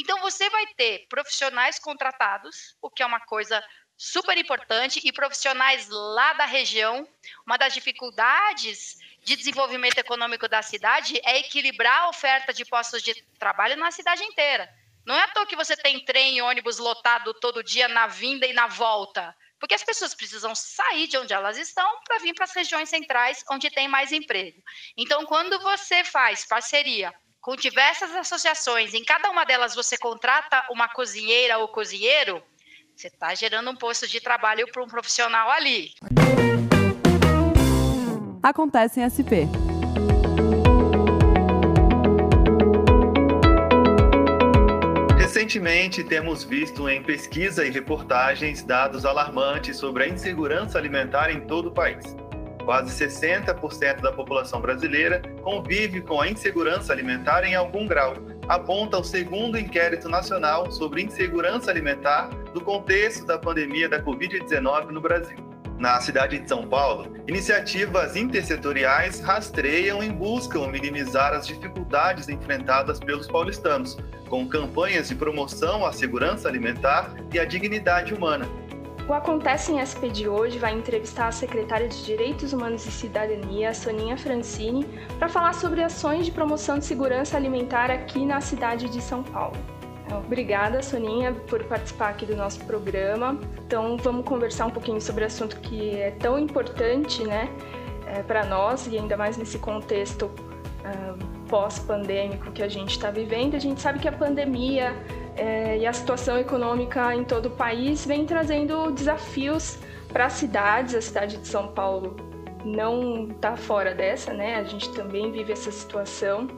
Então, você vai ter profissionais contratados, o que é uma coisa super importante, e profissionais lá da região. Uma das dificuldades de desenvolvimento econômico da cidade é equilibrar a oferta de postos de trabalho na cidade inteira. Não é à toa que você tem trem e ônibus lotado todo dia na vinda e na volta. Porque as pessoas precisam sair de onde elas estão para vir para as regiões centrais onde tem mais emprego. Então, quando você faz parceria com diversas associações, em cada uma delas você contrata uma cozinheira ou cozinheiro, você está gerando um posto de trabalho para um profissional ali. Acontece em SP. Recentemente, temos visto em pesquisa e reportagens dados alarmantes sobre a insegurança alimentar em todo o país. Quase 60% da população brasileira convive com a insegurança alimentar em algum grau, aponta o segundo inquérito nacional sobre insegurança alimentar no contexto da pandemia da Covid-19 no Brasil. Na cidade de São Paulo, iniciativas intersetoriais rastreiam e buscam minimizar as dificuldades enfrentadas pelos paulistanos, com campanhas de promoção à segurança alimentar e à dignidade humana. O Acontece em SP de hoje vai entrevistar a secretária de Direitos Humanos e Cidadania, Soninha Francini, para falar sobre ações de promoção de segurança alimentar aqui na cidade de São Paulo. Obrigada, Soninha, por participar aqui do nosso programa. Então, vamos conversar um pouquinho sobre o assunto que é tão importante, né, é, para nós e ainda mais nesse contexto uh, pós-pandêmico que a gente está vivendo. A gente sabe que a pandemia é, e a situação econômica em todo o país vem trazendo desafios para as cidades. A cidade de São Paulo não está fora dessa, né? A gente também vive essa situação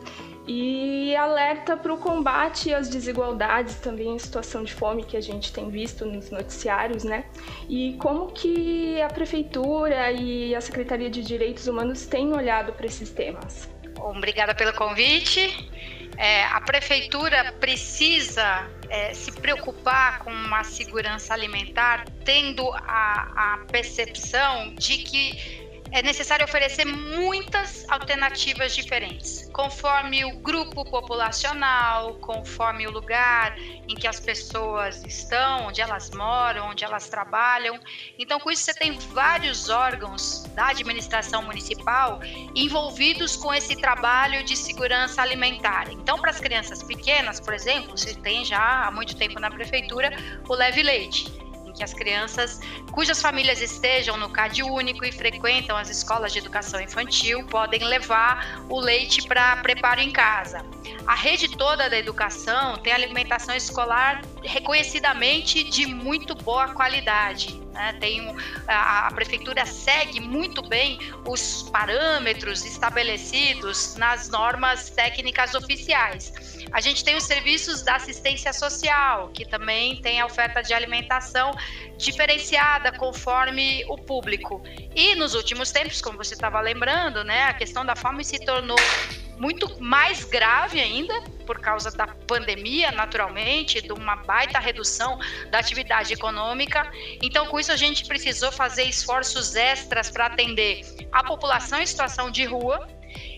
e alerta para o combate às desigualdades, também a situação de fome que a gente tem visto nos noticiários, né? E como que a prefeitura e a Secretaria de Direitos Humanos têm olhado para esses temas. Obrigada pelo convite. É, a prefeitura precisa é, se preocupar com uma segurança alimentar, tendo a, a percepção de que é necessário oferecer muitas alternativas diferentes, conforme o grupo populacional, conforme o lugar em que as pessoas estão, onde elas moram, onde elas trabalham. Então, com isso, você tem vários órgãos da administração municipal envolvidos com esse trabalho de segurança alimentar. Então, para as crianças pequenas, por exemplo, você tem já há muito tempo na prefeitura o Leve Leite que as crianças cujas famílias estejam no CAD único e frequentam as escolas de educação infantil podem levar o leite para preparo em casa. A rede toda da educação tem alimentação escolar reconhecidamente de muito boa qualidade. Né? Tem um, a, a, prefeitura segue muito bem os parâmetros estabelecidos nas normas técnicas oficiais. A gente tem os serviços da assistência social, que também tem a oferta de alimentação diferenciada conforme o público. E nos últimos tempos, como você estava lembrando, né, a questão da fome se tornou muito mais grave ainda por causa da pandemia, naturalmente, de uma baita redução da atividade econômica. Então, com isso, a gente precisou fazer esforços extras para atender a população em situação de rua,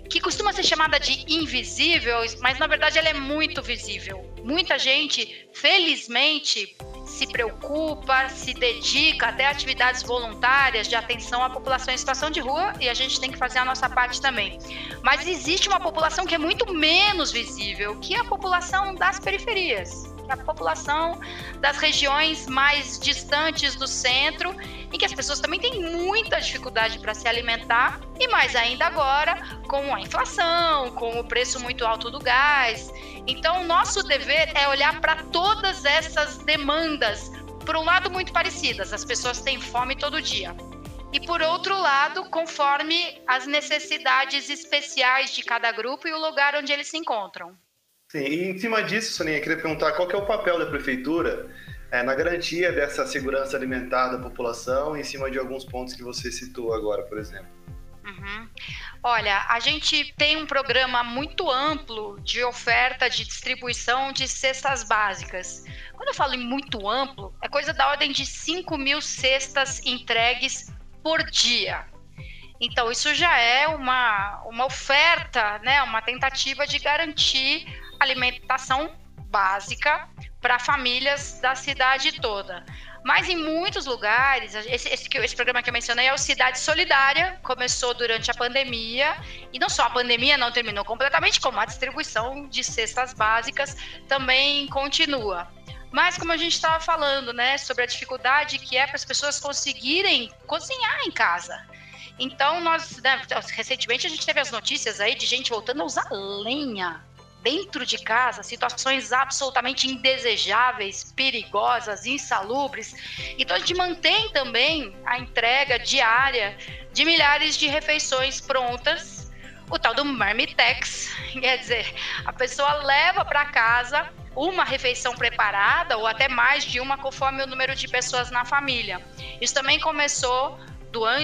que costuma ser chamada de invisível, mas na verdade ela é muito visível. Muita gente, felizmente, se preocupa, se dedica até atividades voluntárias de atenção à população em situação de rua e a gente tem que fazer a nossa parte também. Mas existe uma população que é muito menos visível, que é a população das periferias é a população das regiões mais distantes do centro, em que as pessoas também têm muita dificuldade para se alimentar, e mais ainda agora com a inflação, com o preço muito alto do gás. Então, nosso dever é olhar para todas essas demandas, por um lado, muito parecidas, as pessoas têm fome todo dia. E por outro lado, conforme as necessidades especiais de cada grupo e o lugar onde eles se encontram. Sim, e em cima disso, Soninha, queria perguntar qual que é o papel da prefeitura é, na garantia dessa segurança alimentar da população, em cima de alguns pontos que você citou agora, por exemplo. Uhum. Olha, a gente tem um programa muito amplo de oferta de distribuição de cestas básicas. Quando eu falo em muito amplo, é coisa da ordem de 5 mil cestas entregues por dia. Então, isso já é uma, uma oferta, né, uma tentativa de garantir alimentação básica para famílias da cidade toda. Mas em muitos lugares, esse, esse, esse, programa que eu mencionei é o Cidade Solidária, começou durante a pandemia, e não só a pandemia não terminou completamente, como a distribuição de cestas básicas também continua. Mas como a gente estava falando, né, sobre a dificuldade que é para as pessoas conseguirem cozinhar em casa. Então, nós, né, recentemente a gente teve as notícias aí de gente voltando a usar lenha dentro de casa, situações absolutamente indesejáveis, perigosas, insalubres. Então a gente mantém também a entrega diária de milhares de refeições prontas, o tal do Marmitex, quer dizer, a pessoa leva para casa uma refeição preparada ou até mais de uma conforme o número de pessoas na família. Isso também começou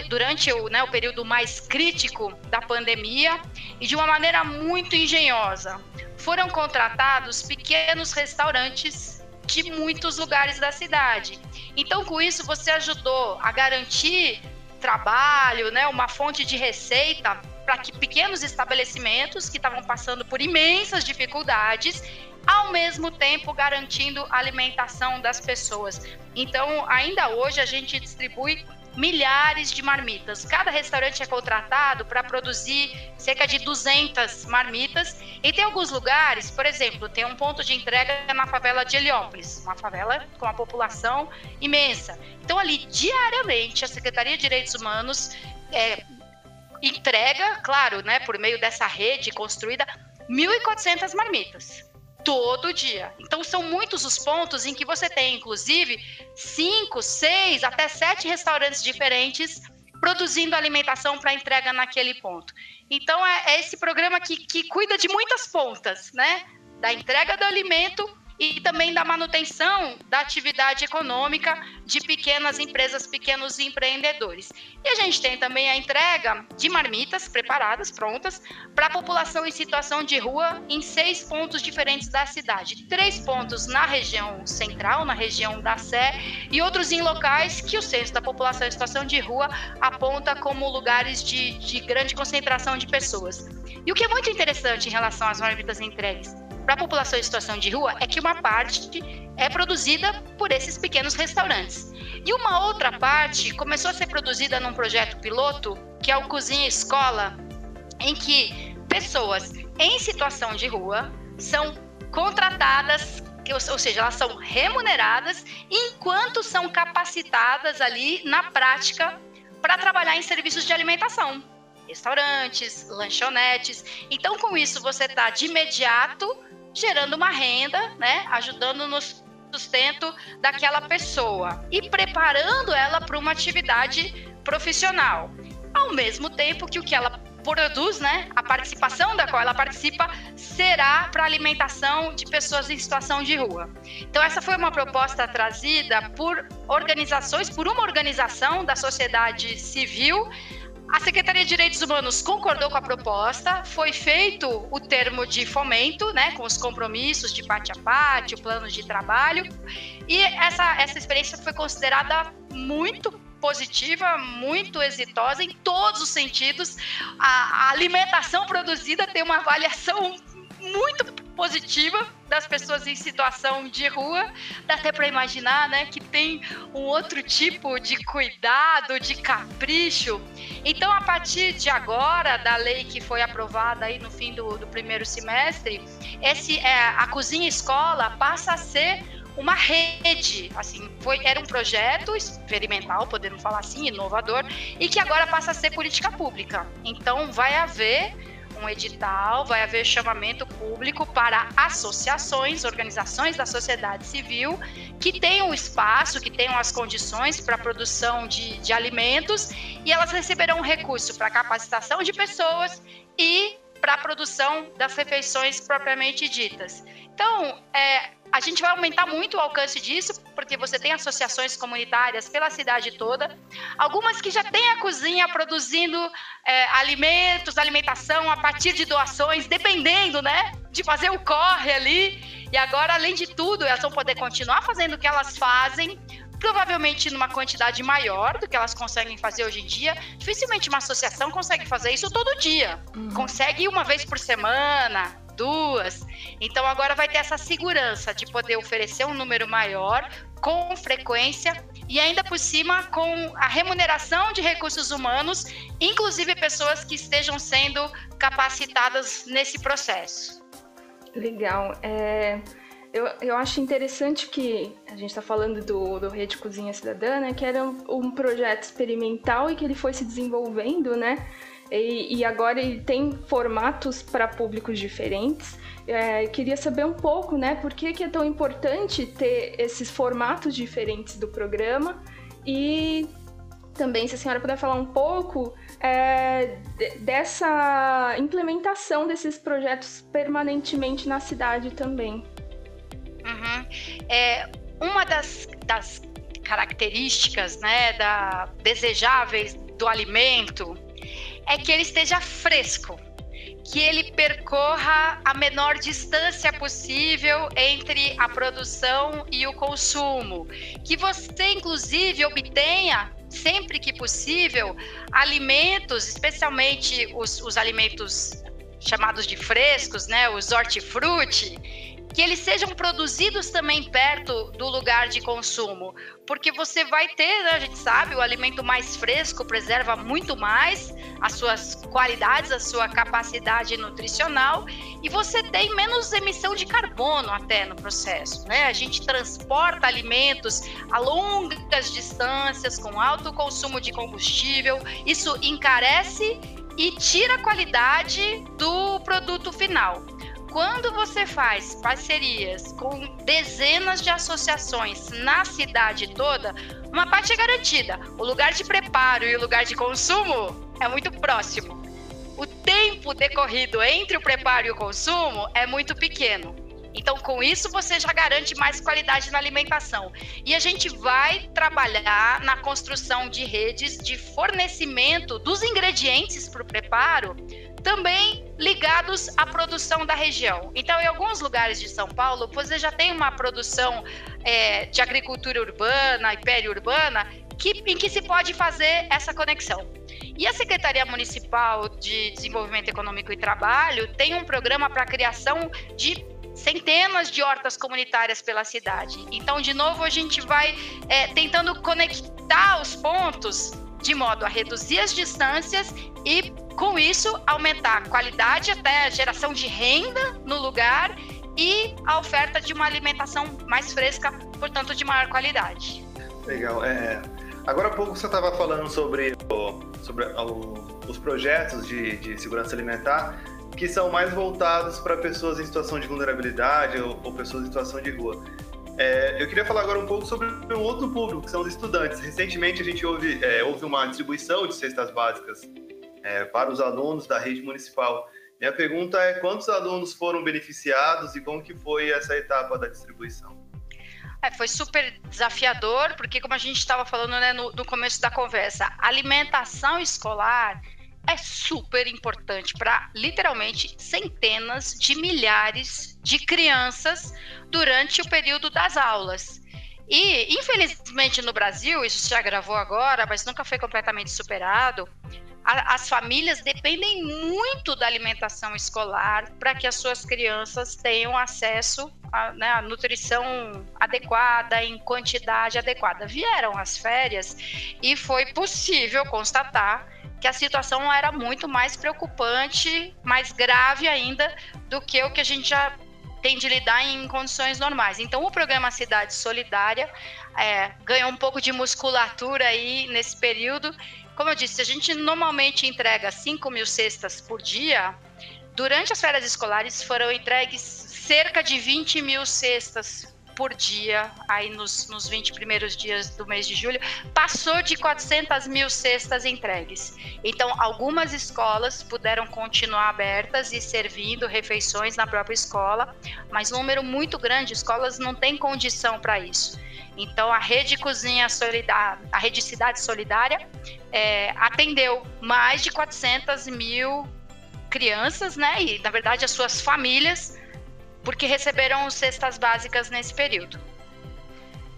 durante o, né, o período mais crítico da pandemia e de uma maneira muito engenhosa. Foram contratados pequenos restaurantes de muitos lugares da cidade. Então, com isso, você ajudou a garantir trabalho, né, uma fonte de receita para que pequenos estabelecimentos que estavam passando por imensas dificuldades, ao mesmo tempo garantindo a alimentação das pessoas. Então, ainda hoje a gente distribui milhares de marmitas. Cada restaurante é contratado para produzir cerca de 200 marmitas. E tem alguns lugares, por exemplo, tem um ponto de entrega na favela de Heliópolis, uma favela com uma população imensa. Então, ali, diariamente, a Secretaria de Direitos Humanos é, entrega, claro, né, por meio dessa rede construída, 1.400 marmitas todo dia. Então são muitos os pontos em que você tem, inclusive, cinco, seis, até sete restaurantes diferentes produzindo alimentação para entrega naquele ponto. Então é, é esse programa que, que cuida de muitas pontas, né? Da entrega do alimento e também da manutenção da atividade econômica de pequenas empresas, pequenos empreendedores. E a gente tem também a entrega de marmitas preparadas, prontas, para a população em situação de rua em seis pontos diferentes da cidade. Três pontos na região central, na região da Sé, e outros em locais que o censo da população em situação de rua aponta como lugares de, de grande concentração de pessoas. E o que é muito interessante em relação às marmitas entregues? Para a população em situação de rua é que uma parte é produzida por esses pequenos restaurantes. E uma outra parte começou a ser produzida num projeto piloto, que é o Cozinha Escola, em que pessoas em situação de rua são contratadas, ou seja, elas são remuneradas enquanto são capacitadas ali na prática para trabalhar em serviços de alimentação restaurantes, lanchonetes. Então, com isso, você está de imediato gerando uma renda, né, ajudando no sustento daquela pessoa e preparando ela para uma atividade profissional. Ao mesmo tempo que o que ela produz, né, a participação da qual ela participa será para alimentação de pessoas em situação de rua. Então essa foi uma proposta trazida por organizações, por uma organização da sociedade civil a Secretaria de Direitos Humanos concordou com a proposta, foi feito o termo de fomento, né, com os compromissos de parte a parte, o plano de trabalho, e essa, essa experiência foi considerada muito positiva, muito exitosa em todos os sentidos. A, a alimentação produzida tem uma avaliação muito positiva das pessoas em situação de rua. Dá até para imaginar, né, que tem um outro tipo de cuidado, de capricho. Então, a partir de agora, da lei que foi aprovada aí no fim do, do primeiro semestre, esse, é, a cozinha escola passa a ser uma rede, assim, foi, era um projeto experimental, podemos falar assim, inovador, e que agora passa a ser política pública. Então, vai haver um edital, vai haver chamamento público para associações, organizações da sociedade civil que tenham espaço, que tenham as condições para a produção de, de alimentos e elas receberão recurso para capacitação de pessoas e para a produção das refeições propriamente ditas. Então, é, a gente vai aumentar muito o alcance disso, porque você tem associações comunitárias pela cidade toda, algumas que já têm a cozinha produzindo é, alimentos, alimentação a partir de doações, dependendo, né, de fazer o corre ali. E agora, além de tudo, elas vão poder continuar fazendo o que elas fazem, provavelmente numa quantidade maior do que elas conseguem fazer hoje em dia. Dificilmente uma associação consegue fazer isso todo dia. Uhum. Consegue uma vez por semana, duas. Então agora vai ter essa segurança de poder oferecer um número maior, com frequência e ainda por cima com a remuneração de recursos humanos, inclusive pessoas que estejam sendo capacitadas nesse processo. Legal. É, eu, eu acho interessante que a gente está falando do, do Rede Cozinha Cidadã, né, que era um, um projeto experimental e que ele foi se desenvolvendo, né? E, e, agora ele tem formatos para públicos diferentes. É, queria saber um pouco, né, por que, que é tão importante ter esses formatos diferentes do programa e também se a senhora puder falar um pouco é, dessa implementação desses projetos permanentemente na cidade também. Uhum. É, uma das, das características né, da, desejáveis do alimento é que ele esteja fresco, que ele percorra a menor distância possível entre a produção e o consumo, que você inclusive obtenha sempre que possível alimentos, especialmente os, os alimentos chamados de frescos, né, os hortifruti, que eles sejam produzidos também perto do lugar de consumo, porque você vai ter, né, a gente sabe, o alimento mais fresco preserva muito mais as suas qualidades, a sua capacidade nutricional e você tem menos emissão de carbono até no processo, né? A gente transporta alimentos a longas distâncias com alto consumo de combustível, isso encarece e tira a qualidade do produto final. Quando você faz parcerias com dezenas de associações na cidade toda, uma parte é garantida. O lugar de preparo e o lugar de consumo é muito próximo. O tempo decorrido entre o preparo e o consumo é muito pequeno. Então, com isso, você já garante mais qualidade na alimentação. E a gente vai trabalhar na construção de redes de fornecimento dos ingredientes para o preparo também ligados à produção da região. Então, em alguns lugares de São Paulo, você já tem uma produção é, de agricultura urbana e periurbana que, em que se pode fazer essa conexão. E a Secretaria Municipal de Desenvolvimento Econômico e Trabalho tem um programa para a criação de centenas de hortas comunitárias pela cidade. Então, de novo, a gente vai é, tentando conectar os pontos de modo a reduzir as distâncias e com isso, aumentar a qualidade até a geração de renda no lugar e a oferta de uma alimentação mais fresca, portanto, de maior qualidade. Legal. É, agora há pouco você estava falando sobre, sobre os projetos de, de segurança alimentar que são mais voltados para pessoas em situação de vulnerabilidade ou, ou pessoas em situação de rua. É, eu queria falar agora um pouco sobre um outro público, que são os estudantes. Recentemente a gente houve, é, houve uma distribuição de cestas básicas é, para os alunos da rede municipal. Minha pergunta é quantos alunos foram beneficiados e como que foi essa etapa da distribuição? É, foi super desafiador, porque como a gente estava falando né, no, no começo da conversa, alimentação escolar é super importante para literalmente centenas de milhares de crianças durante o período das aulas. E, infelizmente, no Brasil, isso se agravou agora, mas nunca foi completamente superado as famílias dependem muito da alimentação escolar para que as suas crianças tenham acesso à né, nutrição adequada, em quantidade adequada. Vieram as férias e foi possível constatar que a situação era muito mais preocupante, mais grave ainda do que o que a gente já tem de lidar em condições normais. Então, o programa Cidade Solidária é, ganhou um pouco de musculatura aí nesse período como eu disse, a gente normalmente entrega 5 mil cestas por dia. Durante as férias escolares foram entregues cerca de 20 mil cestas por dia, aí nos, nos 20 primeiros dias do mês de julho, passou de 400 mil cestas entregues. Então, algumas escolas puderam continuar abertas e servindo refeições na própria escola, mas um número muito grande de escolas não tem condição para isso. Então, a Rede Cozinha Solidária, a Rede Cidade Solidária, é, atendeu mais de 400 mil crianças, né? E, na verdade, as suas famílias, porque receberam cestas básicas nesse período.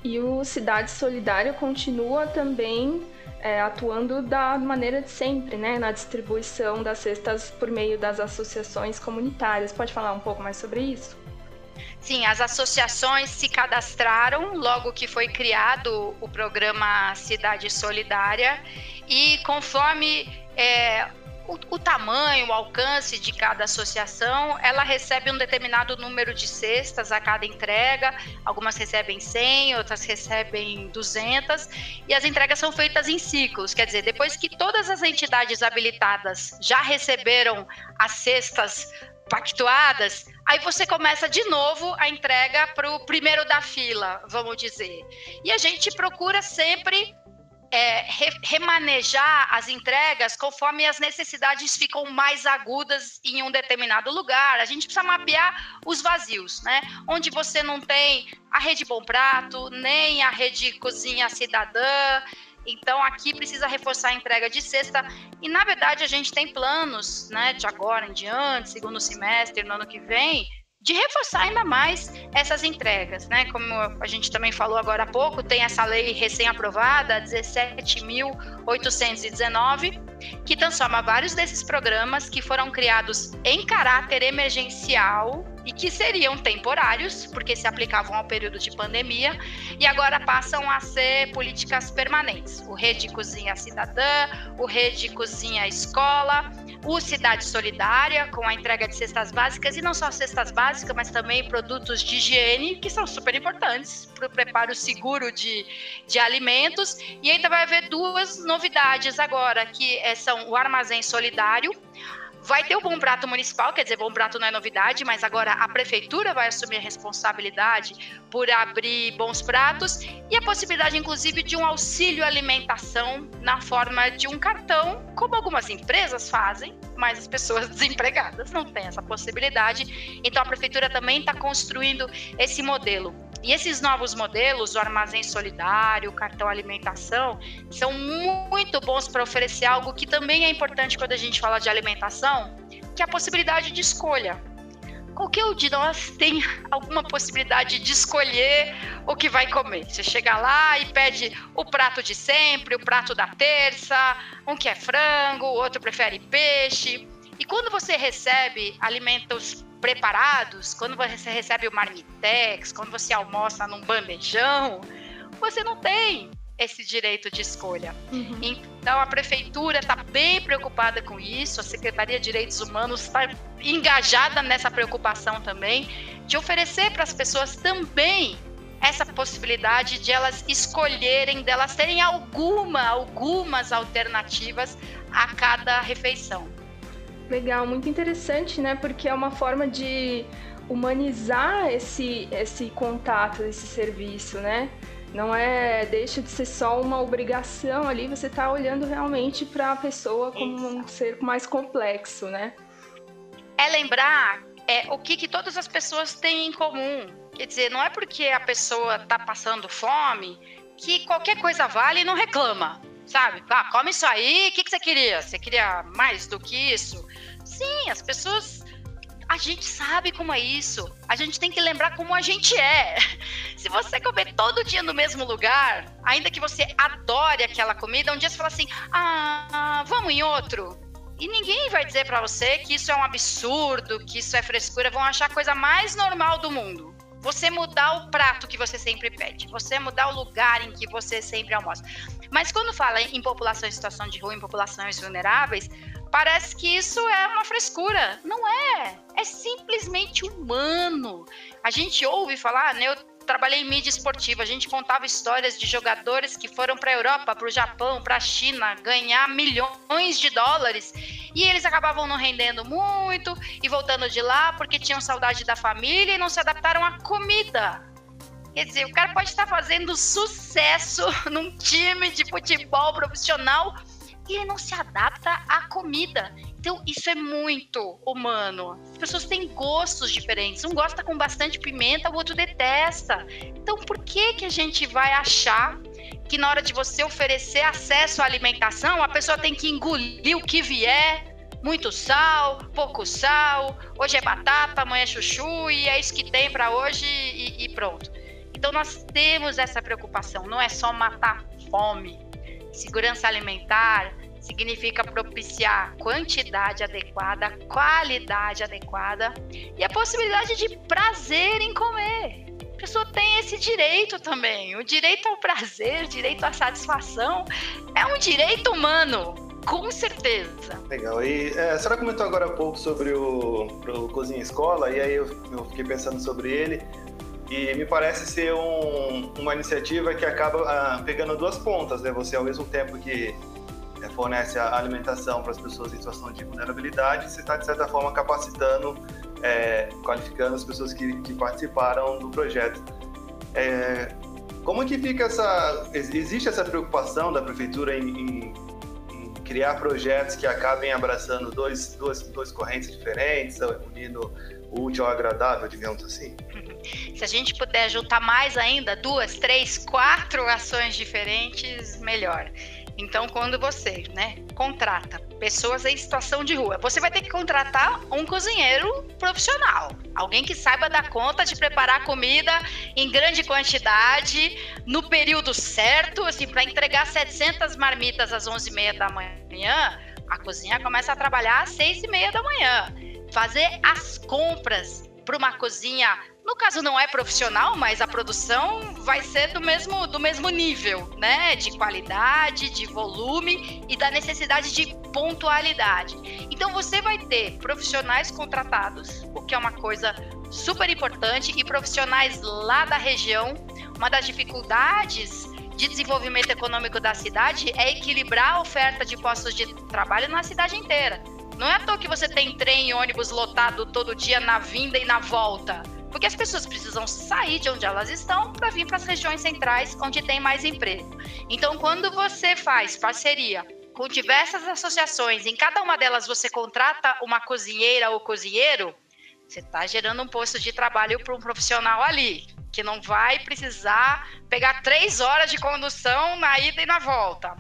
E o Cidade Solidária continua também é, atuando da maneira de sempre, né, na distribuição das cestas por meio das associações comunitárias. Pode falar um pouco mais sobre isso? Sim, as associações se cadastraram logo que foi criado o programa Cidade Solidária e conforme é, o, o, tamanho, o alcance de cada associação, ela recebe um determinado número de cestas a cada entrega. Algumas recebem 100, outras recebem 200, e as entregas são feitas em ciclos. Quer dizer, depois que todas as entidades habilitadas já receberam as cestas pactuadas, aí você começa de novo a entrega para o primeiro da fila, vamos dizer. E a gente procura sempre é, re, remanejar as entregas conforme as necessidades ficam mais agudas em um determinado lugar. A gente precisa mapear os vazios, né? Onde você não tem a rede Bom Prato, nem a rede Cozinha Cidadã. Então aqui precisa reforçar a entrega de sexta e na verdade a gente tem planos, né, de agora em diante, segundo semestre, no ano que vem, de reforçar ainda mais essas entregas, né? Como a gente também falou agora há pouco, tem essa lei recém-aprovada, 17.819, que transforma vários desses programas que foram criados em caráter emergencial e que seriam temporários, porque se aplicavam ao período de pandemia, e agora passam a ser políticas permanentes. O Rede Cozinha Cidadã, o Rede Cozinha Escola, o Cidade Solidária, com a entrega de cestas básicas, e não só cestas básicas, mas também produtos de higiene, que são super importantes para o preparo seguro de, de alimentos. E ainda vai haver duas novidades agora, que é, são o Armazém Solidário, Vai ter o Bom Prato Municipal, quer dizer, Bom Prato não é novidade, mas agora a prefeitura vai assumir a responsabilidade por abrir bons pratos e a possibilidade, inclusive, de um auxílio alimentação na forma de um cartão, como algumas empresas fazem, mas as pessoas desempregadas não têm essa possibilidade. Então a prefeitura também está construindo esse modelo. E esses novos modelos, o armazém solidário, o cartão alimentação, são muito bons para oferecer algo que também é importante quando a gente fala de alimentação, que é a possibilidade de escolha. Qualquer um de nós tem alguma possibilidade de escolher o que vai comer. Você chega lá e pede o prato de sempre, o prato da terça, um que é frango, o outro prefere peixe. E quando você recebe alimentos preparados, quando você recebe o marmitex, quando você almoça num bandejão, você não tem esse direito de escolha. Uhum. Então a prefeitura está bem preocupada com isso, a Secretaria de Direitos Humanos está engajada nessa preocupação também, de oferecer para as pessoas também essa possibilidade de elas escolherem, delas terem alguma, algumas alternativas a cada refeição. Legal, muito interessante, né? Porque é uma forma de humanizar esse, esse contato, esse serviço, né? Não é, deixa de ser só uma obrigação ali, você está olhando realmente para a pessoa como Isso. um ser mais complexo, né? É lembrar é, o que, que todas as pessoas têm em comum. Quer dizer, não é porque a pessoa está passando fome que qualquer coisa vale e não reclama sabe? Ah, come isso aí, o que, que você queria? Você queria mais do que isso? Sim, as pessoas. A gente sabe como é isso. A gente tem que lembrar como a gente é. Se você comer todo dia no mesmo lugar, ainda que você adore aquela comida, um dia você fala assim: ah, vamos em outro. E ninguém vai dizer para você que isso é um absurdo, que isso é frescura, vão achar a coisa mais normal do mundo. Você mudar o prato que você sempre pede, você mudar o lugar em que você sempre almoça. Mas quando fala em população em situação de rua, em populações vulneráveis, parece que isso é uma frescura. Não é. É simplesmente humano. A gente ouve falar, né? Eu trabalhei em mídia esportiva, a gente contava histórias de jogadores que foram para a Europa, para o Japão, para a China ganhar milhões de dólares e eles acabavam não rendendo muito e voltando de lá porque tinham saudade da família e não se adaptaram à comida. Quer dizer, o cara pode estar fazendo sucesso num time de futebol profissional e ele não se adapta à comida. Então, isso é muito humano. As pessoas têm gostos diferentes. Um gosta com bastante pimenta, o outro detesta. Então, por que, que a gente vai achar que na hora de você oferecer acesso à alimentação, a pessoa tem que engolir o que vier? Muito sal, pouco sal, hoje é batata, amanhã é chuchu e é isso que tem para hoje e, e pronto. Então nós temos essa preocupação, não é só matar fome, Segurança alimentar significa propiciar quantidade adequada, qualidade adequada e a possibilidade de prazer em comer. A pessoa tem esse direito também. O direito ao prazer, direito à satisfação, é um direito humano. Com certeza. Legal. E é, a senhora comentou agora há pouco sobre o, Cozinha Escola, e aí eu, eu fiquei pensando sobre ele. E me parece ser um, uma iniciativa que acaba ah, pegando duas pontas, né? Você, ao mesmo tempo que é, fornece a alimentação para as pessoas em situação de vulnerabilidade, você está, de certa forma, capacitando, é, qualificando as pessoas que, que participaram do projeto. É, como que fica essa... Existe essa preocupação da prefeitura em, em, em criar projetos que acabem abraçando dois, duas, duas correntes diferentes, unindo o útil ao agradável, digamos assim? Se a gente puder juntar mais ainda, duas, três, quatro ações diferentes, melhor. Então, quando você, né, contrata pessoas em situação de rua, você vai ter que contratar um cozinheiro profissional, alguém que saiba dar conta de preparar comida em grande quantidade, no período certo, assim, para entregar 700 marmitas às 11h30 da manhã, a cozinha começa a trabalhar às 6h30 da manhã. Fazer as compras para uma cozinha no caso não é profissional, mas a produção vai ser do mesmo, do mesmo nível, né? De qualidade, de volume e da necessidade de pontualidade. Então você vai ter profissionais contratados, o que é uma coisa super importante, e profissionais lá da região. Uma das dificuldades de desenvolvimento econômico da cidade é equilibrar a oferta de postos de trabalho na cidade inteira. Não é à toa que você tem trem e ônibus lotado todo dia na vinda e na volta porque as pessoas precisam sair de onde elas estão para vir para as regiões centrais onde tem mais emprego. Então, quando você faz parceria com diversas associações, em cada uma delas você contrata uma cozinheira ou cozinheiro, você está gerando um posto de trabalho para um profissional ali, que não vai precisar pegar três horas de condução na ida e na volta.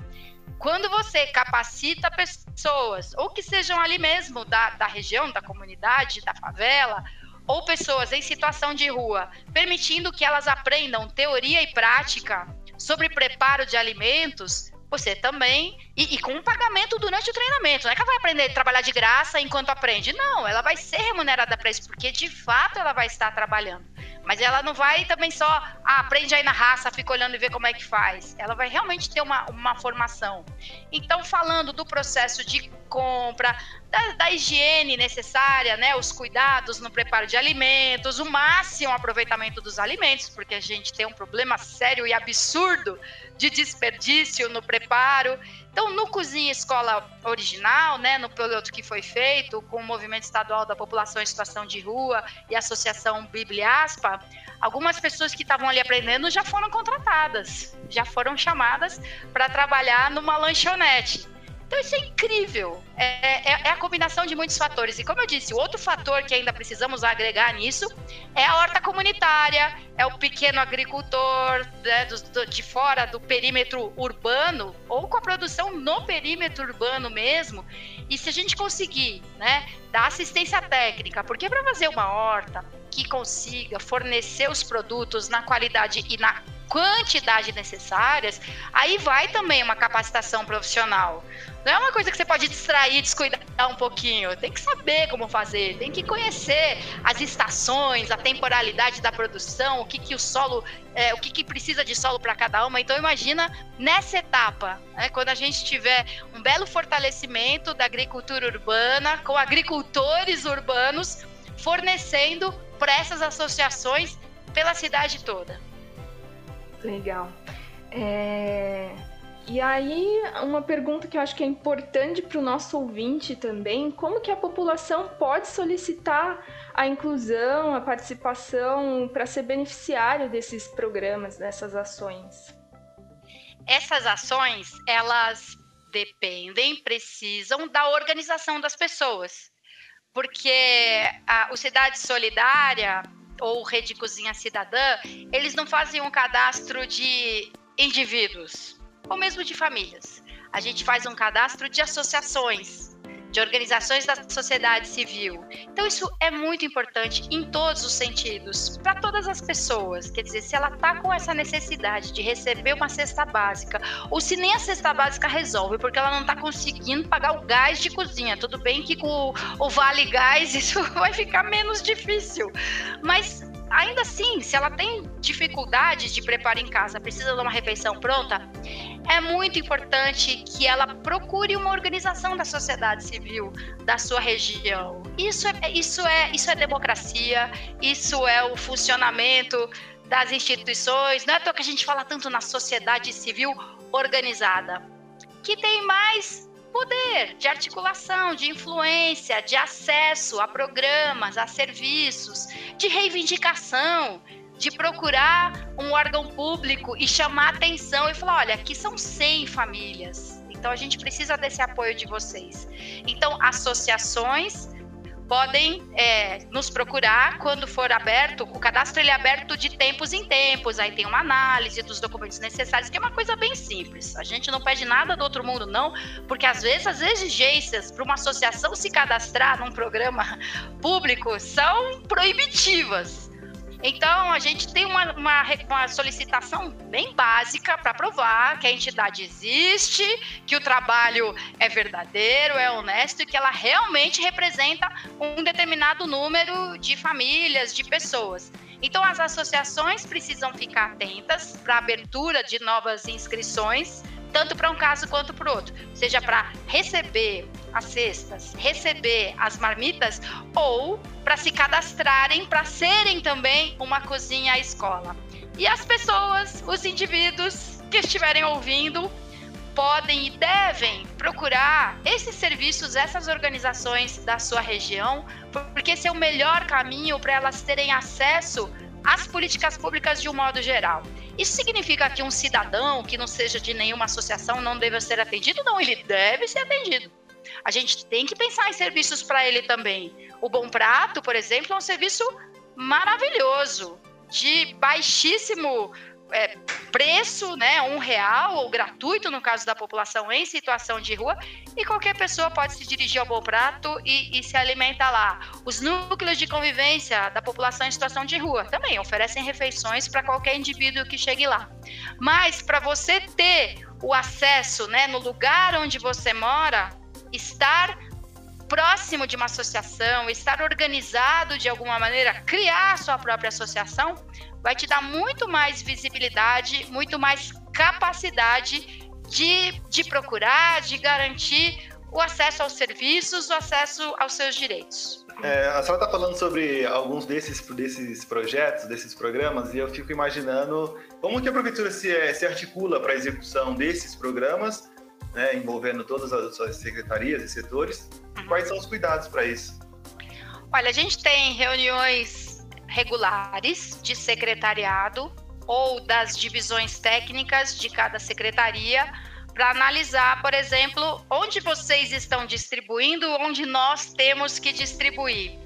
Quando você capacita pessoas, ou que sejam ali mesmo da, da região, da comunidade, da favela, ou pessoas em situação de rua, permitindo que elas aprendam teoria e prática sobre preparo de alimentos, você também. E, e, com um pagamento durante o treinamento. Não é que ela vai aprender a trabalhar de graça enquanto aprende. Não, ela vai ser remunerada para isso, porque de fato ela vai estar trabalhando. Mas ela não vai também só, ah, aprende aí na raça, fica olhando e vê como é que faz. Ela vai realmente ter uma, uma formação. Então, falando do processo de compra, da, da, higiene necessária, né, os cuidados no preparo de alimentos, o máximo aproveitamento dos alimentos, porque a gente tem um problema sério e absurdo de desperdício no preparo. Então, no Cozinha Escola original, né, no piloto que foi feito com o Movimento Estadual da População em Situação de Rua e a Associação Bibliaspa, algumas pessoas que estavam ali aprendendo já foram contratadas, já foram chamadas para trabalhar numa lanchonete. Então isso é incrível. É, é, é, a combinação de muitos fatores. E como eu disse, o outro fator que ainda precisamos agregar nisso é a horta comunitária, é o pequeno agricultor né, do, do, de fora do perímetro urbano, ou com a produção no perímetro urbano mesmo. E se a gente conseguir né, dar assistência técnica, porque para fazer uma horta que consiga fornecer os produtos na qualidade e na quantidade necessárias, aí vai também uma capacitação profissional. Não é uma coisa que você pode distrair, descuidar um pouquinho. Tem que saber como fazer, tem que conhecer as estações, a temporalidade da produção, o que, que o solo, é, o que, que precisa de solo para cada uma. Então imagina nessa etapa, né, quando a gente tiver um belo fortalecimento da agricultura urbana, com agricultores urbanos fornecendo para essas associações pela cidade toda. Legal. É... E aí, uma pergunta que eu acho que é importante para o nosso ouvinte também: como que a população pode solicitar a inclusão, a participação para ser beneficiário desses programas, dessas ações? Essas ações, elas dependem, precisam da organização das pessoas. Porque a, o Cidade Solidária ou Rede Cozinha Cidadã, eles não fazem um cadastro de indivíduos, ou mesmo de famílias. A gente faz um cadastro de associações. De organizações da sociedade civil. Então, isso é muito importante em todos os sentidos, para todas as pessoas. Quer dizer, se ela está com essa necessidade de receber uma cesta básica, ou se nem a cesta básica resolve, porque ela não está conseguindo pagar o gás de cozinha. Tudo bem que com o, o Vale Gás isso vai ficar menos difícil, mas assim, se ela tem dificuldades de preparo em casa, precisa de uma refeição pronta, é muito importante que ela procure uma organização da sociedade civil da sua região. Isso é, isso é, isso é democracia, isso é o funcionamento das instituições. Não é toa que a gente fala tanto na sociedade civil organizada, que tem mais poder de articulação, de influência, de acesso a programas, a serviços, de reivindicação, de procurar um órgão público e chamar atenção e falar: olha, aqui são 100 famílias, então a gente precisa desse apoio de vocês. Então, associações podem é, nos procurar quando for aberto. O cadastro ele é aberto de tempos em tempos. Aí tem uma análise dos documentos necessários, que é uma coisa bem simples. A gente não pede nada do outro mundo, não, porque às vezes as exigências para uma associação se cadastrar num programa público são proibitivas. Então, a gente tem uma, uma, uma solicitação bem básica para provar que a entidade existe, que o trabalho é verdadeiro, é honesto e que ela realmente representa um determinado número de famílias, de pessoas. Então, as associações precisam ficar atentas para a abertura de novas inscrições tanto para um caso quanto para o outro, seja para receber as cestas, receber as marmitas ou para se cadastrarem para serem também uma cozinha à escola. E as pessoas, os indivíduos que estiverem ouvindo, podem e devem procurar esses serviços, essas organizações da sua região, porque esse é o melhor caminho para elas terem acesso às políticas públicas de um modo geral. Isso significa que um cidadão que não seja de nenhuma associação não deve ser atendido? Não, ele deve ser atendido. A gente tem que pensar em serviços para ele também. O Bom Prato, por exemplo, é um serviço maravilhoso, de baixíssimo é, preço, né, um real ou gratuito no caso da população em situação de rua, e qualquer pessoa pode se dirigir ao Bom Prato e, e se alimentar lá. Os núcleos de convivência da população em situação de rua também oferecem refeições para qualquer indivíduo que chegue lá. Mas para você ter o acesso, né, no lugar onde você mora, estar próximo de uma associação, estar organizado de alguma maneira, criar sua própria associação, vai te dar muito mais visibilidade, muito mais capacidade de, de procurar, de garantir o acesso aos serviços, o acesso aos seus direitos. É, a senhora está falando sobre alguns desses, desses projetos, desses programas, e eu fico imaginando como que a prefeitura se, é, se articula para a execução desses programas, né, envolvendo todas as suas secretarias e setores. Uhum. Quais são os cuidados para isso? Olha, a gente tem reuniões regulares de secretariado ou das divisões técnicas de cada secretaria para analisar, por exemplo, onde vocês estão distribuindo, onde nós temos que distribuir.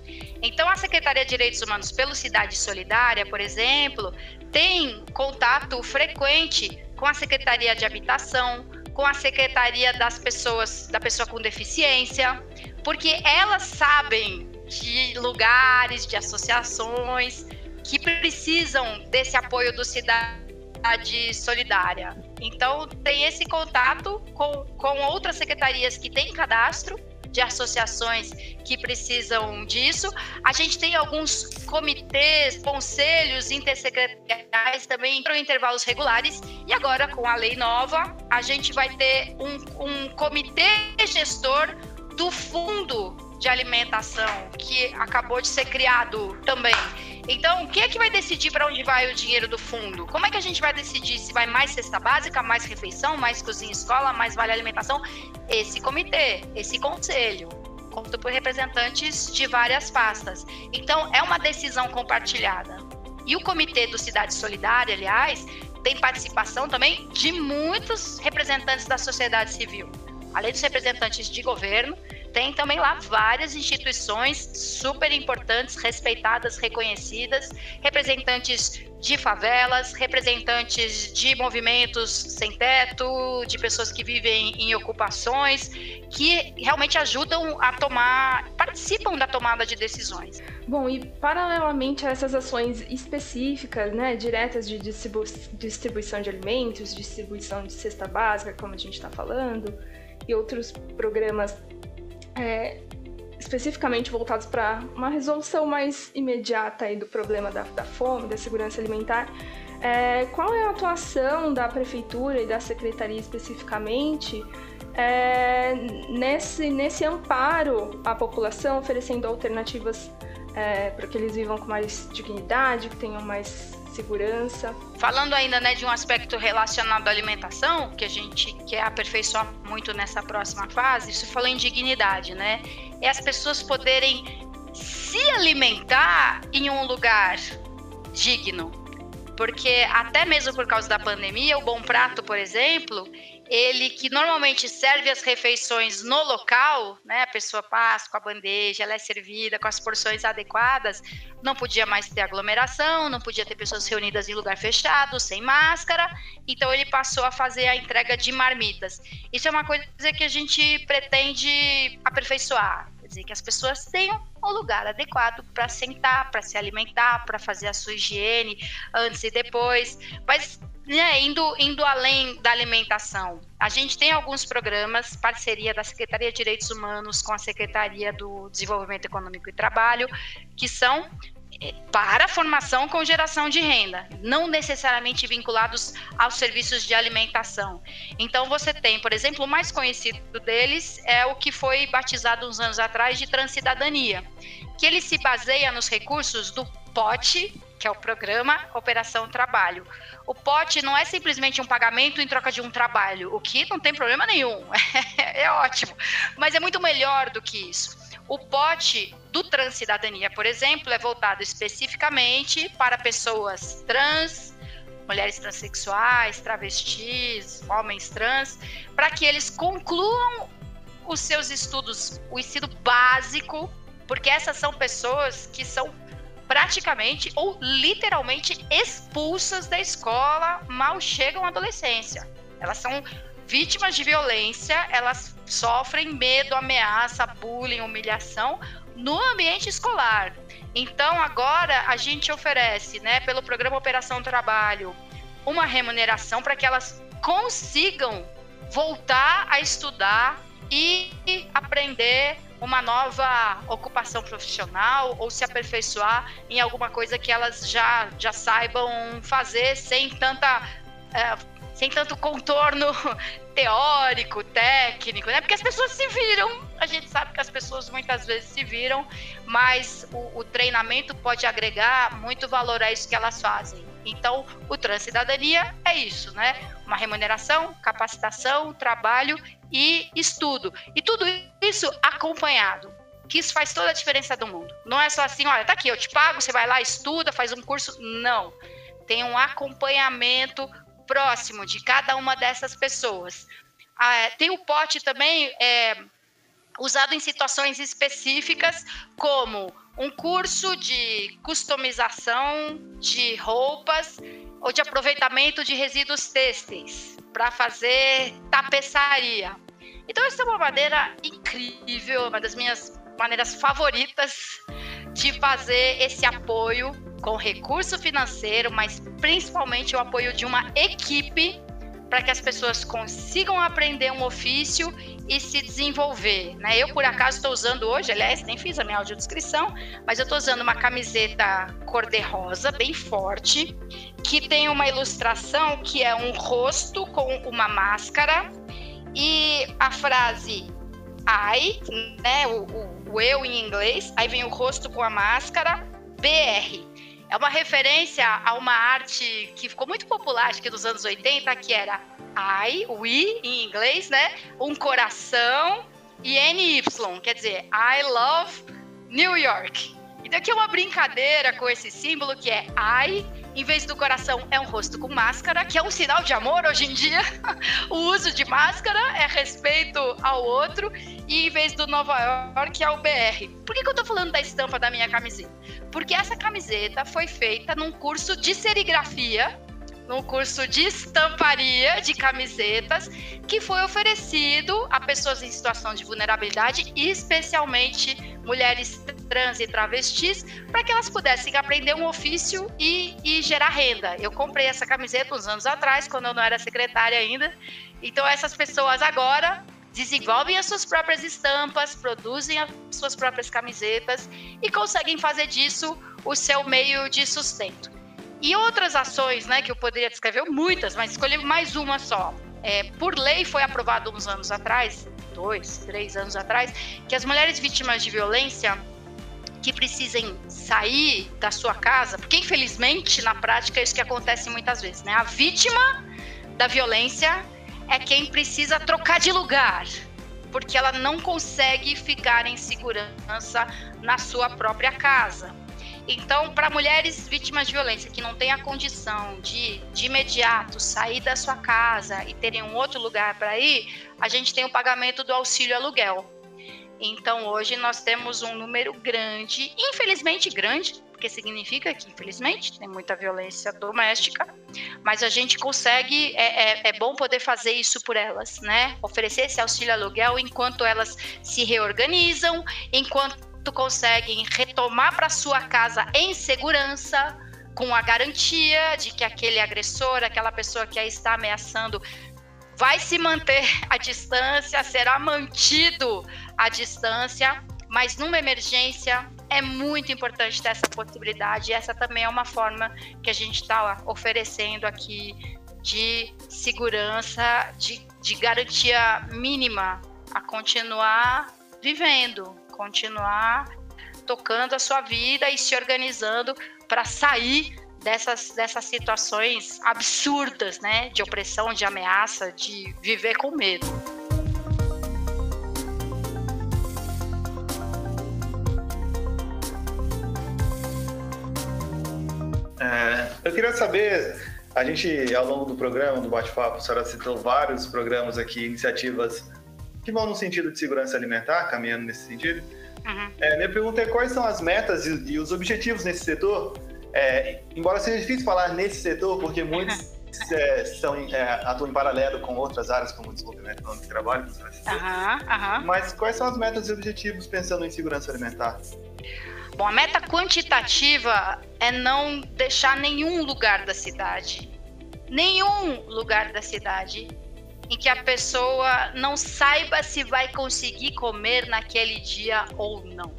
Então, a Secretaria de Direitos Humanos pelo Cidade Solidária, por exemplo, tem contato frequente com a Secretaria de Habitação, com a Secretaria das Pessoas, da pessoa com deficiência, porque elas sabem de lugares, de associações que precisam desse apoio do Cidade Solidária. Então, tem esse contato com, com outras secretarias que têm cadastro de associações que precisam disso. A gente tem alguns comitês, conselhos intersecretariais também para intervalos regulares. E agora, com a lei nova, a gente vai ter um, um comitê gestor do fundo de alimentação que acabou de ser criado também. Então, quem é que vai decidir para onde vai o dinheiro do fundo? Como é que a gente vai decidir se vai mais cesta básica, mais refeição, mais cozinha escola, mais vale alimentação? Esse comitê, esse conselho, conta por representantes de várias pastas. Então, é uma decisão compartilhada. E o comitê do Cidade Solidária, aliás, tem participação também de muitos representantes da sociedade civil. Além dos representantes de governo, tem também lá várias instituições super importantes, respeitadas, reconhecidas, representantes de favelas, representantes de movimentos sem teto, de pessoas que vivem em ocupações, que realmente ajudam a tomar, participam da tomada de decisões. Bom, e paralelamente a essas ações específicas, né, diretas de distribu distribuição de alimentos, distribuição de cesta básica, como a gente está falando, e outros programas é, especificamente voltados para uma resolução mais imediata aí do problema da, da fome, da segurança alimentar. É, qual é a atuação da prefeitura e da secretaria especificamente é, nesse, nesse amparo à população, oferecendo alternativas é, para que eles vivam com mais dignidade, que tenham mais segurança. Falando ainda né, de um aspecto relacionado à alimentação, que a gente quer aperfeiçoar muito nessa próxima fase, isso falou em dignidade, né? É as pessoas poderem se alimentar em um lugar digno. Porque até mesmo por causa da pandemia, o Bom Prato, por exemplo, ele que normalmente serve as refeições no local, né? A pessoa passa com a bandeja, ela é servida com as porções adequadas, não podia mais ter aglomeração, não podia ter pessoas reunidas em lugar fechado, sem máscara, então ele passou a fazer a entrega de marmitas. Isso é uma coisa que a gente pretende aperfeiçoar, quer dizer, que as pessoas tenham um lugar adequado para sentar, para se alimentar, para fazer a sua higiene antes e depois, mas né, indo, indo além da alimentação, a gente tem alguns programas, parceria da Secretaria de Direitos Humanos com a Secretaria do Desenvolvimento Econômico e Trabalho, que são para formação com geração de renda, não necessariamente vinculados aos serviços de alimentação. Então você tem, por exemplo, o mais conhecido deles é o que foi batizado uns anos atrás de Transcidadania, que ele se baseia nos recursos do POT, que é o programa Operação Trabalho. O pote não é simplesmente um pagamento em troca de um trabalho, o que não tem problema nenhum, é ótimo, mas é muito melhor do que isso. O pote do Transcidadania, por exemplo, é voltado especificamente para pessoas trans, mulheres transexuais, travestis, homens trans, para que eles concluam os seus estudos, o ensino básico, porque essas são pessoas que são praticamente ou literalmente expulsas da escola mal chegam à adolescência. Elas são vítimas de violência, elas sofrem medo, ameaça, bullying, humilhação no ambiente escolar. Então, agora a gente oferece, né, pelo programa Operação Trabalho, uma remuneração para que elas consigam voltar a estudar e aprender uma nova ocupação profissional ou se aperfeiçoar em alguma coisa que elas já, já saibam fazer sem tanta. É, sem tanto contorno teórico, técnico, né? Porque as pessoas se viram, a gente sabe que as pessoas muitas vezes se viram, mas o, o treinamento pode agregar muito valor a isso que elas fazem. Então, o Transcidadania é isso, né? Uma remuneração, capacitação, trabalho e estudo. E tudo isso acompanhado. Que isso faz toda a diferença do mundo. Não é só assim, olha, tá aqui, eu te pago, você vai lá, estuda, faz um curso. Não. Tem um acompanhamento próximo de cada uma dessas pessoas. Ah, tem o pote também é, usado em situações específicas, como um curso de customização de roupas ou de aproveitamento de resíduos têxteis para fazer tapeçaria. Então, essa é uma maneira incrível, uma das minhas maneiras favoritas de fazer esse apoio com recurso financeiro, mas principalmente o apoio de uma equipe para que as pessoas consigam aprender um ofício e se desenvolver. Né? Eu, por acaso, estou usando hoje, aliás, nem fiz a minha audiodescrição, mas eu estou usando uma camiseta cor-de-rosa, bem forte, que tem uma ilustração que é um rosto com uma máscara e a frase I, né, o, o, o eu em inglês, aí vem o rosto com a máscara, BR. É uma referência a uma arte que ficou muito popular, acho que nos anos 80, que era I, we em inglês, né? Um coração e NY, quer dizer, I love New York. Então aqui é uma brincadeira com esse símbolo que é I Em vez do coração, é um rosto com máscara, que é um sinal de amor hoje em dia. o uso de máscara é respeito ao outro. E em vez do Nova York, é o BR. Por que, que eu tô falando da estampa da minha camiseta? Porque essa camiseta foi feita num curso de serigrafia no curso de estamparia de camisetas que foi oferecido a pessoas em situação de vulnerabilidade, especialmente mulheres trans e travestis, para que elas pudessem aprender um ofício e, e, gerar renda. Eu comprei essa camiseta uns anos atrás, quando eu não era secretária ainda. Então, essas pessoas agora desenvolvem as suas próprias estampas, produzem as suas próprias camisetas e conseguem fazer disso o seu meio de sustento. E outras ações, né, que eu poderia descrever, muitas, mas escolhi mais uma só. É, por lei foi aprovado uns anos atrás, dois, três anos atrás, que as mulheres vítimas de violência que precisem sair da sua casa, porque infelizmente na prática é isso que acontece muitas vezes, né? A vítima da violência é quem precisa trocar de lugar, porque ela não consegue ficar em segurança na sua própria casa. Então, para mulheres vítimas de violência que não têm a condição de, de imediato sair da sua casa e terem um outro lugar para ir, a gente tem o pagamento do auxílio aluguel. Então, hoje nós temos um número grande, infelizmente grande, porque significa que, infelizmente, tem muita violência doméstica, mas a gente consegue, é, é, é bom poder fazer isso por elas, né? Oferecer esse auxílio aluguel enquanto elas se reorganizam, enquanto conseguem retomar para sua casa em segurança, com a garantia de que aquele agressor, aquela pessoa que a está ameaçando, vai se manter à distância, será mantido à distância, mas numa emergência é muito importante ter essa possibilidade. E essa também é uma forma que a gente está oferecendo aqui de segurança, de, de garantia mínima a continuar vivendo, continuar tocando a sua vida e se organizando para sair dessas, dessas situações absurdas, né? De opressão, de ameaça, de viver com medo. É, eu queria saber, a gente, ao longo do programa, do bate-papo, a senhora citou vários programas aqui, iniciativas que vão no sentido de segurança alimentar, caminhando nesse sentido. Uhum. É, minha pergunta é quais são as metas e, e os objetivos nesse setor? É, embora seja difícil falar nesse setor, porque muitos uhum. é, são, é, atuam em paralelo com outras áreas, como desenvolvimento econômico e trabalho, uhum, mas quais são as metas e objetivos pensando em segurança alimentar? Bom, a meta quantitativa é não deixar nenhum lugar da cidade, nenhum lugar da cidade em que a pessoa não saiba se vai conseguir comer naquele dia ou não.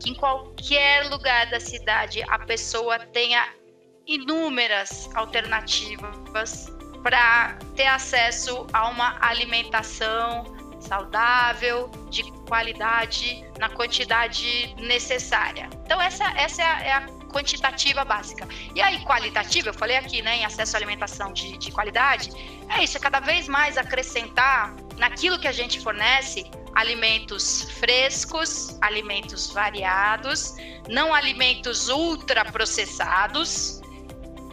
Que em qualquer lugar da cidade a pessoa tenha inúmeras alternativas para ter acesso a uma alimentação saudável, de qualidade, na quantidade necessária. Então essa, essa é a, quantitativa básica. E aí, qualitativa, eu falei aqui, né, em acesso à alimentação de, de qualidade, é isso, é cada vez mais acrescentar naquilo que a gente fornece alimentos frescos, alimentos variados, não alimentos ultraprocessados,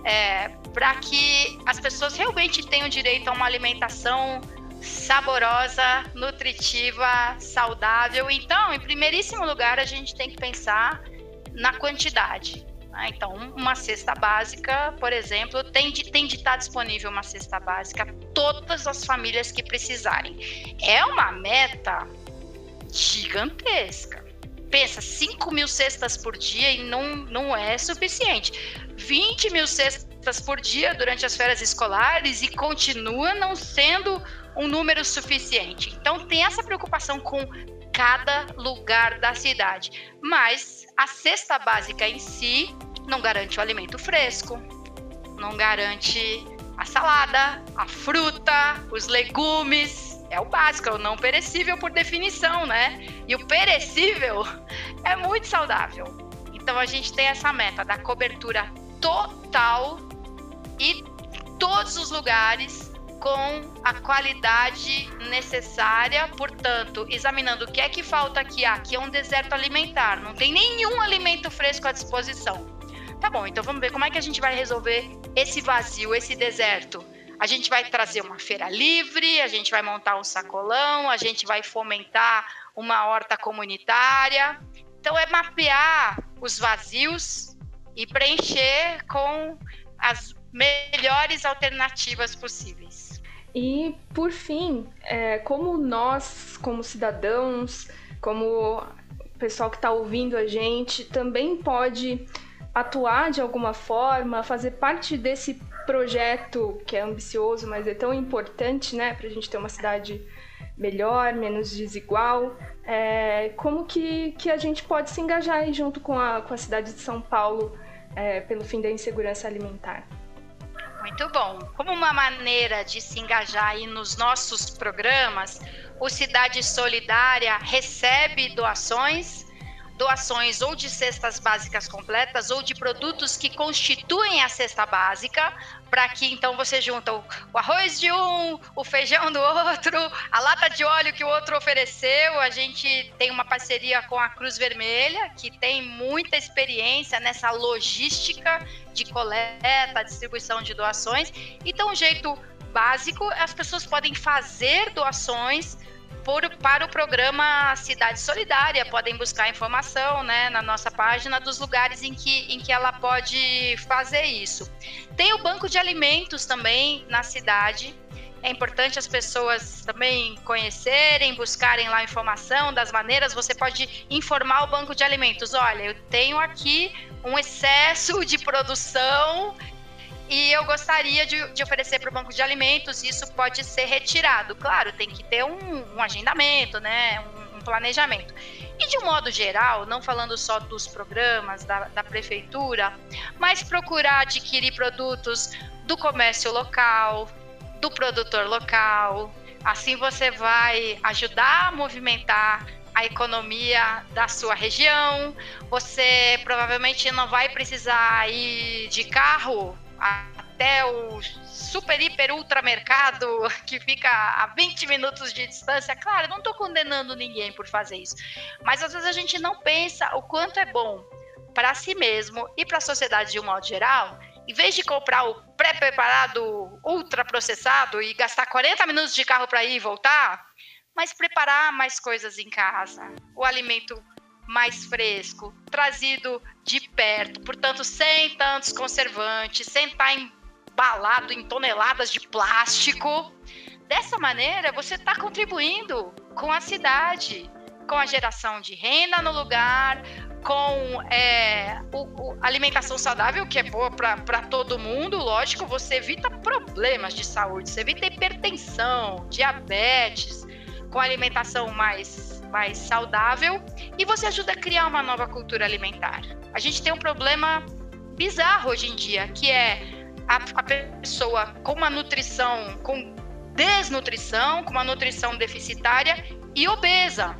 é, para que as pessoas realmente tenham direito a uma alimentação saborosa, nutritiva, saudável. Então, em primeiríssimo lugar, a gente tem que pensar na quantidade. Né? Então, uma cesta básica, por exemplo, tem de, tem de estar disponível uma cesta básica todas as famílias que precisarem. É uma meta gigantesca. Pensa, 5 mil cestas por dia e não, não é suficiente. 20 mil cestas por dia durante as férias escolares e continua não sendo um número suficiente. Então, tem essa preocupação com cada lugar da cidade. Mas a cesta básica em si não garante o alimento fresco, não garante a salada, a fruta, os legumes. É o básico, é o não perecível por definição, né? E o perecível é muito saudável. Então a gente tem essa meta da cobertura total e todos os lugares com a qualidade necessária, portanto, examinando o que é que falta aqui. Ah, aqui é um deserto alimentar, não tem nenhum alimento fresco à disposição. Tá bom, então vamos ver como é que a gente vai resolver esse vazio, esse deserto. A gente vai trazer uma feira livre, a gente vai montar um sacolão, a gente vai fomentar uma horta comunitária. Então é mapear os vazios e preencher com as melhores alternativas possíveis. E por fim, é, como nós, como cidadãos, como pessoal que está ouvindo a gente, também pode atuar de alguma forma, fazer parte desse projeto que é ambicioso, mas é tão importante, né, para a gente ter uma cidade melhor, menos desigual. É, como que, que a gente pode se engajar junto com a, com a cidade de São Paulo é, pelo fim da insegurança alimentar? Muito bom. Como uma maneira de se engajar aí nos nossos programas, o Cidade Solidária recebe doações doações ou de cestas básicas completas ou de produtos que constituem a cesta básica, para que então você junta o, arroz de um, o feijão do outro, a lata de óleo que o outro ofereceu. A gente tem uma parceria com a Cruz Vermelha, que tem muita experiência nessa logística de coleta, distribuição de doações. Então, um jeito básico, as pessoas podem fazer doações por, para o programa Cidade Solidária. Podem buscar informação né, na nossa página dos lugares em que, em que ela pode fazer isso. Tem o banco de alimentos também na cidade. É importante as pessoas também conhecerem, buscarem lá informação das maneiras. Você pode informar o banco de alimentos. Olha, eu tenho aqui um excesso de produção e eu gostaria de, de oferecer para o banco de alimentos, isso pode ser retirado. Claro, tem que ter um, um agendamento, né? Um, planejamento. E de um modo geral, não falando só dos programas da, da prefeitura, mas procurar adquirir produtos do comércio local, do produtor local. Assim você vai ajudar a movimentar a economia da sua região. Você provavelmente não vai precisar ir de carro até o super, hiper, ultra mercado que fica a 20 minutos de distância. Claro, não estou condenando ninguém por fazer isso, mas às vezes a gente não pensa o quanto é bom para si mesmo e para a sociedade de um modo geral. Em vez de comprar o pré-preparado ultra processado e gastar 40 minutos de carro para ir e voltar, mas preparar mais coisas em casa. O alimento mais fresco, trazido de perto, portanto, sem tantos conservantes, sem estar embalado em toneladas de plástico. Dessa maneira, você está contribuindo com a cidade, com a geração de renda no lugar, com é, o, o, alimentação saudável, que é boa para todo mundo, lógico, você evita problemas de saúde, você evita hipertensão, diabetes, com alimentação mais mais saudável e você ajuda a criar uma nova cultura alimentar. A gente tem um problema bizarro hoje em dia, que é a, a pessoa com uma nutrição, com desnutrição, com uma nutrição deficitária e obesa.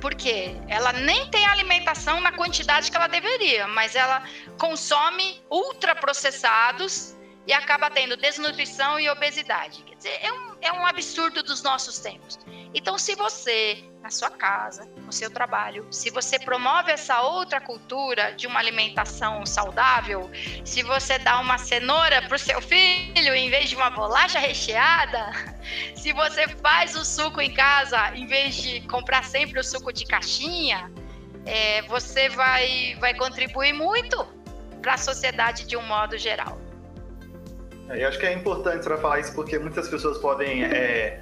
Porque ela nem tem alimentação na quantidade que ela deveria, mas ela consome ultraprocessados e acaba tendo desnutrição e obesidade. Quer dizer, é um, é um absurdo dos nossos tempos. Então, se você, na sua casa, no seu trabalho, se você promove essa outra cultura de uma alimentação saudável, se você dá uma cenoura para o seu filho em vez de uma bolacha recheada, se você faz o suco em casa em vez de comprar sempre o suco de caixinha, é, você vai, vai contribuir muito para a sociedade de um modo geral. É, eu acho que é importante para falar isso porque muitas pessoas podem é,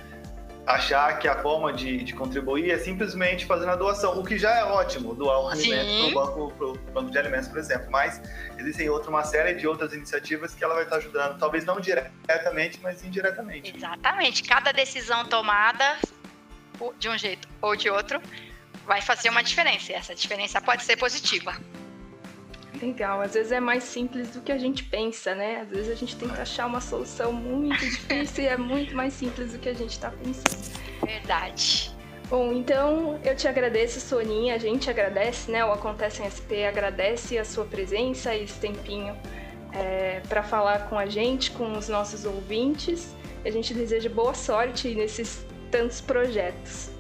achar que a forma de, de, contribuir é simplesmente fazendo a doação, o que já é ótimo, doar um alimento para o banco, banco de alimentos, por exemplo. Mas existem outra, uma série de outras iniciativas que ela vai estar ajudando, talvez não diretamente, mas indiretamente. Exatamente. Cada decisão tomada de um jeito ou de outro vai fazer uma diferença. E essa diferença pode ser positiva. Legal, às vezes é mais simples do que a gente pensa, né? Às vezes a gente tenta achar uma solução muito difícil e é muito mais simples do que a gente está pensando. Verdade. Bom, então eu te agradeço, Soninha. A gente agradece, né? O Acontece em SP agradece a sua presença e esse tempinho é, para falar com a gente, com os nossos ouvintes. A gente deseja boa sorte nesses tantos projetos.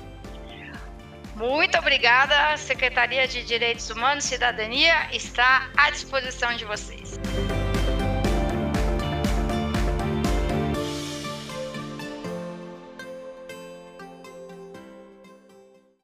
Muito obrigada. Secretaria de Direitos Humanos e Cidadania está à disposição de vocês.